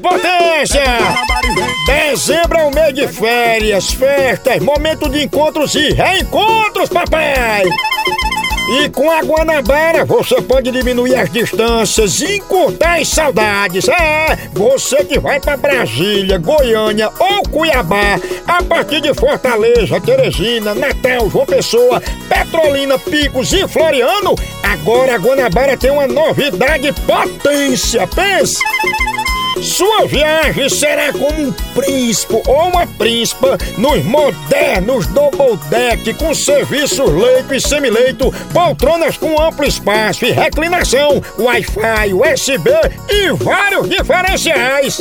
Potência! Dezembro é o mês de férias, festas, momento de encontros e reencontros, papai! E com a Guanabara você pode diminuir as distâncias e encurtar as saudades. É, você que vai para Brasília, Goiânia ou Cuiabá, a partir de Fortaleza, Teresina, Natal, João Pessoa, Petrolina, Picos e Floriano, agora a Guanabara tem uma novidade potência. Pense! Sua viagem será como um príncipe ou uma príncipa nos modernos double deck com serviços leito e semileito, poltronas com amplo espaço e reclinação, Wi-Fi, USB e vários diferenciais.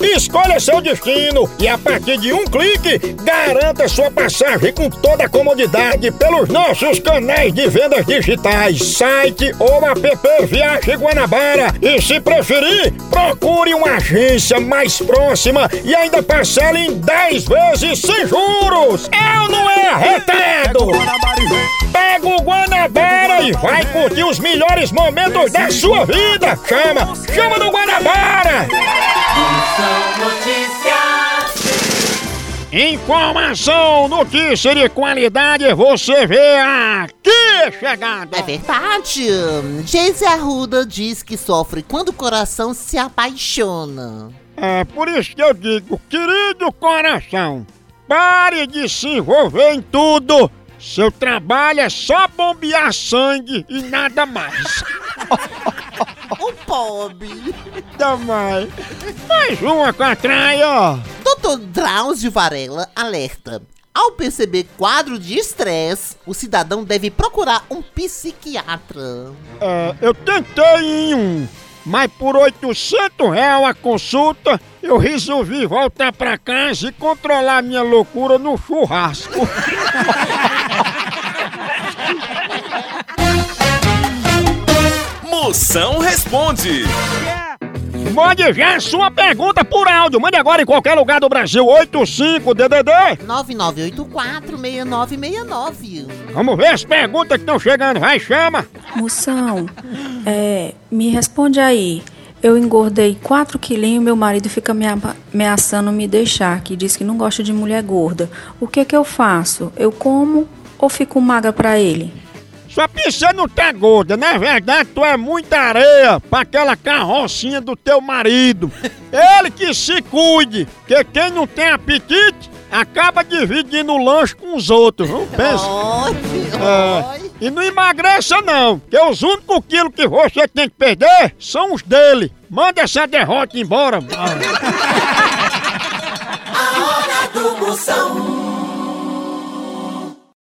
Escolha seu destino e a partir de um clique, garanta sua passagem com toda a comodidade pelos nossos canais de vendas digitais, site ou app Viagem Guanabara. E se preferir, procure uma agência mais próxima e ainda parcele em 10 vezes sem juros. Eu não é arretado! Pega o Guanabara e vai curtir os melhores momentos da sua vida! Chama! Chama do Guanabara! Informação, notícia de qualidade, você vê aqui chegando. É verdade. Geise Arruda diz que sofre quando o coração se apaixona. É por isso que eu digo, querido coração, pare de se envolver em tudo. Seu trabalho é só bombear sangue e nada mais. Pobre. Também. Mais uma com a traia, ó. Dr. Drauzio Varela alerta. Ao perceber quadro de estresse, o cidadão deve procurar um psiquiatra. É, eu tentei em um, mas por 800 reais a consulta, eu resolvi voltar pra casa e controlar minha loucura no churrasco. responde. Mande já sua pergunta por áudio. Mande agora em qualquer lugar do Brasil. 85-DDD. 9984-6969. Vamos ver as perguntas que estão chegando. Vai, chama. Moção, é, me responde aí. Eu engordei 4 quilinhos meu marido fica me ameaçando me deixar, que diz que não gosta de mulher gorda. O que que eu faço? Eu como ou fico magra pra ele? Só que você não tá gorda. Na verdade, tu é muita areia pra aquela carrocinha do teu marido. Ele que se cuide. Que quem não tem apetite acaba dividindo o lanche com os outros. Não pensa? É. E não emagreça não, porque os únicos quilos que você tem que perder são os dele. Manda essa derrota embora. A hora do Moção.